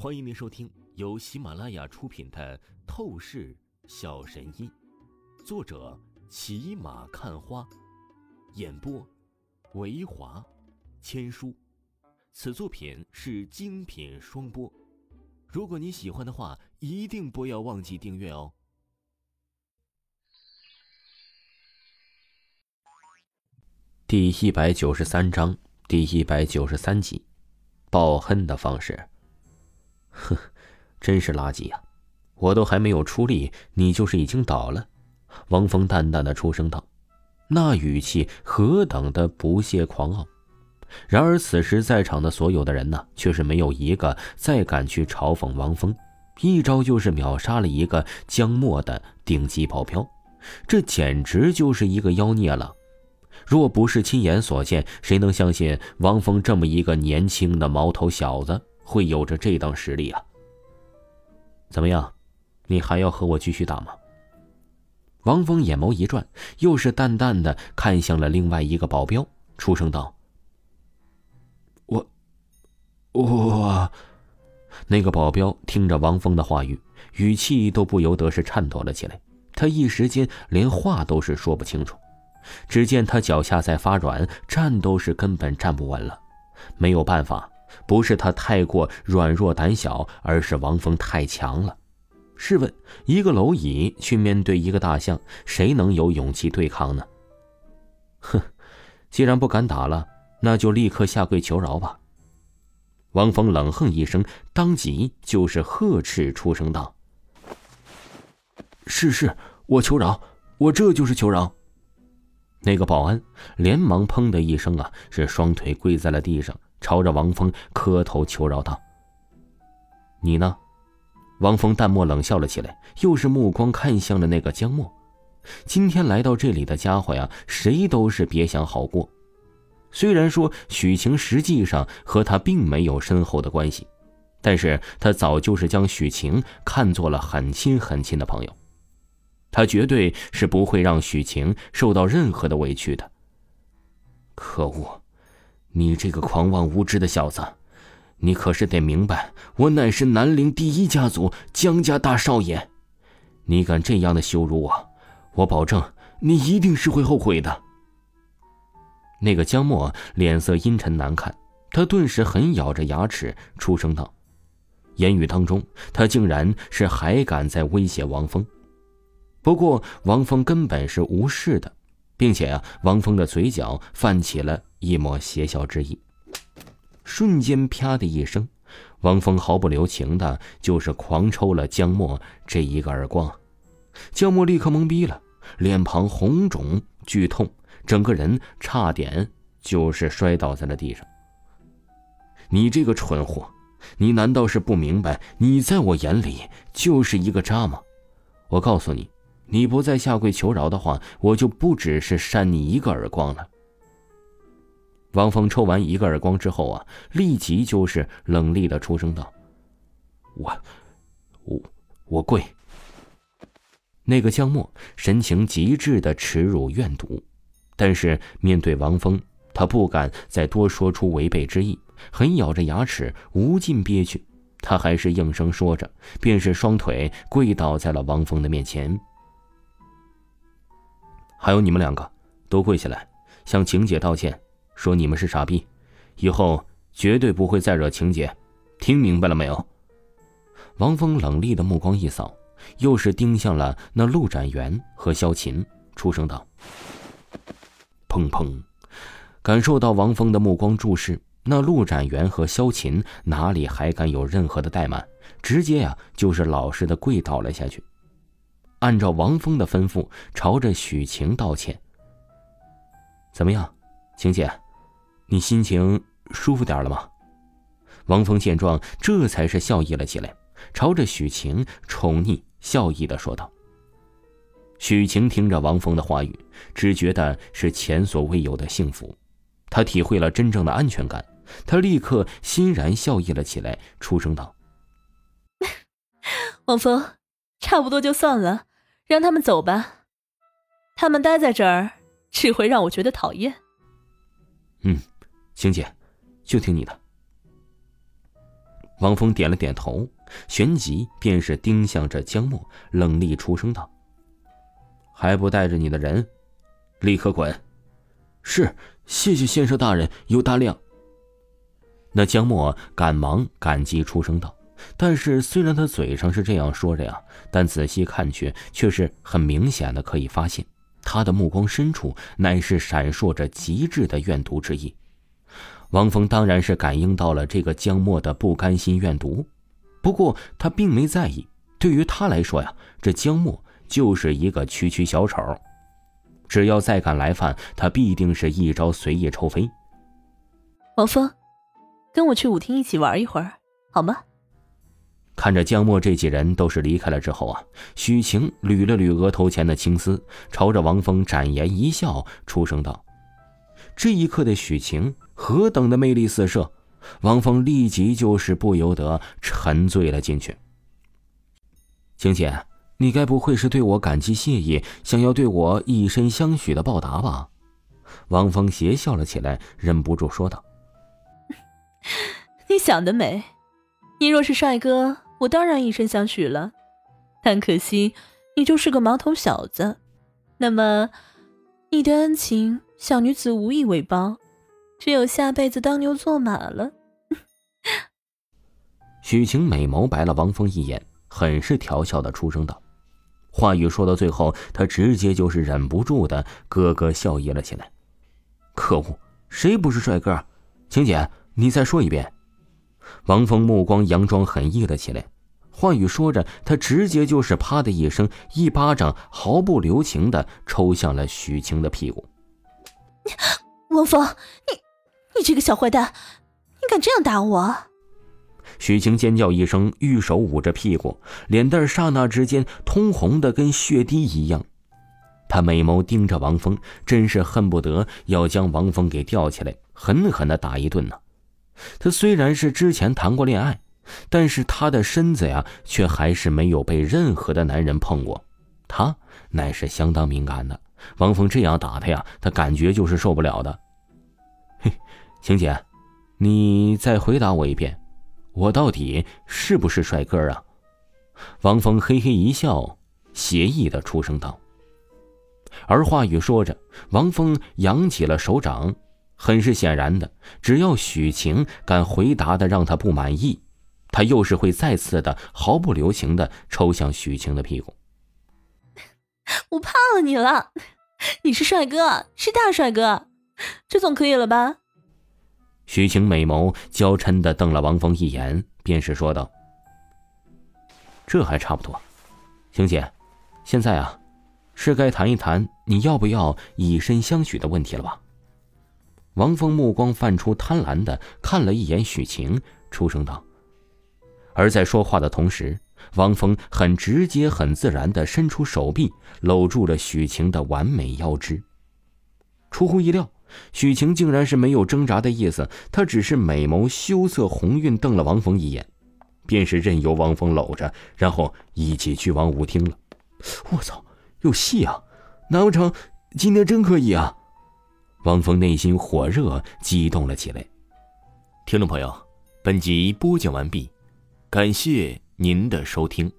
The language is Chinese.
欢迎您收听由喜马拉雅出品的《透视小神医》，作者骑马看花，演播维华千书。此作品是精品双播。如果你喜欢的话，一定不要忘记订阅哦。第一百九十三章第一百九十三集，报恨的方式。哼，真是垃圾呀！我都还没有出力，你就是已经倒了。王峰淡淡的出声道，那语气何等的不屑狂傲。然而此时在场的所有的人呢，却是没有一个再敢去嘲讽王峰。一招就是秒杀了一个江墨的顶级保镖，这简直就是一个妖孽了。若不是亲眼所见，谁能相信王峰这么一个年轻的毛头小子？会有着这等实力啊？怎么样，你还要和我继续打吗？王峰眼眸一转，又是淡淡的看向了另外一个保镖，出声道：“我，我。”那个保镖听着王峰的话语，语气都不由得是颤抖了起来。他一时间连话都是说不清楚。只见他脚下在发软，站都是根本站不稳了。没有办法。不是他太过软弱胆小，而是王峰太强了。试问，一个蝼蚁去面对一个大象，谁能有勇气对抗呢？哼，既然不敢打了，那就立刻下跪求饶吧。王峰冷哼一声，当即就是呵斥出声道：“是是，我求饶，我这就是求饶。”那个保安连忙砰的一声啊，是双腿跪在了地上。朝着王峰磕头求饶道：“你呢？”王峰淡漠冷笑了起来，又是目光看向了那个江墨。今天来到这里的家伙呀，谁都是别想好过。虽然说许晴实际上和他并没有深厚的关系，但是他早就是将许晴看作了很亲很亲的朋友。他绝对是不会让许晴受到任何的委屈的。可恶！你这个狂妄无知的小子，你可是得明白，我乃是南陵第一家族江家大少爷，你敢这样的羞辱我，我保证你一定是会后悔的。那个江墨脸色阴沉难看，他顿时狠咬着牙齿出声道，言语当中他竟然是还敢在威胁王峰。不过王峰根本是无视的。并且啊，王峰的嘴角泛起了一抹邪笑之意。瞬间，啪的一声，王峰毫不留情的，就是狂抽了江墨这一个耳光。江墨立刻懵逼了，脸庞红肿剧痛，整个人差点就是摔倒在了地上。你这个蠢货，你难道是不明白，你在我眼里就是一个渣吗？我告诉你。你不再下跪求饶的话，我就不只是扇你一个耳光了。王峰抽完一个耳光之后啊，立即就是冷厉的出声道：“我，我，我跪。”那个江墨神情极致的耻辱怨毒，但是面对王峰，他不敢再多说出违背之意，狠咬着牙齿，无尽憋屈，他还是应声说着，便是双腿跪倒在了王峰的面前。还有你们两个，都跪下来，向晴姐道歉，说你们是傻逼，以后绝对不会再惹晴姐，听明白了没有？王峰冷厉的目光一扫，又是盯向了那陆展元和萧琴，出声道：“砰砰！”感受到王峰的目光注视，那陆展元和萧琴哪里还敢有任何的怠慢，直接呀就是老实的跪倒了下去。按照王峰的吩咐，朝着许晴道歉。怎么样，晴姐，你心情舒服点了吗？王峰见状，这才是笑意了起来，朝着许晴宠溺笑意的说道。许晴听着王峰的话语，只觉得是前所未有的幸福，她体会了真正的安全感，她立刻欣然笑意了起来，出声道：“ 王峰，差不多就算了。”让他们走吧，他们待在这儿只会让我觉得讨厌。嗯，晴姐，就听你的。王峰点了点头，旋即便是盯向着江墨，冷厉出声道：“还不带着你的人，立刻滚！”是，谢谢先生大人有大量。那江墨赶忙感激出声道：“但是虽然他嘴上是这样说着呀，但仔细看去，却是很明显的可以发现，他的目光深处乃是闪烁着极致的怨毒之意。”王峰当然是感应到了这个江墨的不甘心怨毒，不过他并没在意。对于他来说呀，这江墨就是一个区区小丑，只要再敢来犯，他必定是一招随意抽飞。王峰，跟我去舞厅一起玩一会儿，好吗？看着江墨这几人都是离开了之后啊，许晴捋了捋额头前的青丝，朝着王峰展颜一笑，出声道：“这一刻的许晴。”何等的魅力四射，王峰立即就是不由得沉醉了进去。晴姐，你该不会是对我感激谢意，想要对我以身相许的报答吧？王峰邪笑了起来，忍不住说道：“ 你想得美，你若是帅哥，我当然以身相许了。但可惜你就是个毛头小子，那么你的恩情，小女子无以为报。”只有下辈子当牛做马了。许晴美眸白了王峰一眼，很是调笑的出声道：“话语说到最后，他直接就是忍不住的咯咯笑意了起来。可恶，谁不是帅哥？晴姐，你再说一遍。”王峰目光佯装狠意了起来，话语说着，他直接就是啪的一声，一巴掌毫不留情的抽向了许晴的屁股。王峰，你。你这个小坏蛋，你敢这样打我？许晴尖叫一声，玉手捂着屁股，脸蛋刹那之间通红的跟血滴一样。他美眸盯着王峰，真是恨不得要将王峰给吊起来，狠狠的打一顿呢。他虽然是之前谈过恋爱，但是他的身子呀，却还是没有被任何的男人碰过。他乃是相当敏感的，王峰这样打他呀，他感觉就是受不了的。嘿。晴姐，你再回答我一遍，我到底是不是帅哥啊？王峰嘿嘿一笑，邪意的出声道。而话语说着，王峰扬起了手掌，很是显然的，只要许晴敢回答的让他不满意，他又是会再次的毫不留情的抽向许晴的屁股。我怕了你了，你是帅哥，是大帅哥，这总可以了吧？许晴美眸娇嗔的瞪了王峰一眼，便是说道：“这还差不多，晴姐，现在啊，是该谈一谈你要不要以身相许的问题了吧？”王峰目光泛出贪婪的看了一眼许晴，出声道。而在说话的同时，王峰很直接、很自然的伸出手臂，搂住了许晴的完美腰肢。出乎意料。许晴竟然是没有挣扎的意思，她只是美眸羞涩红晕，瞪了王峰一眼，便是任由王峰搂着，然后一起去往舞厅了。我操，有戏啊！难不成今天真可以啊？汪峰内心火热，激动了起来。听众朋友，本集播讲完毕，感谢您的收听。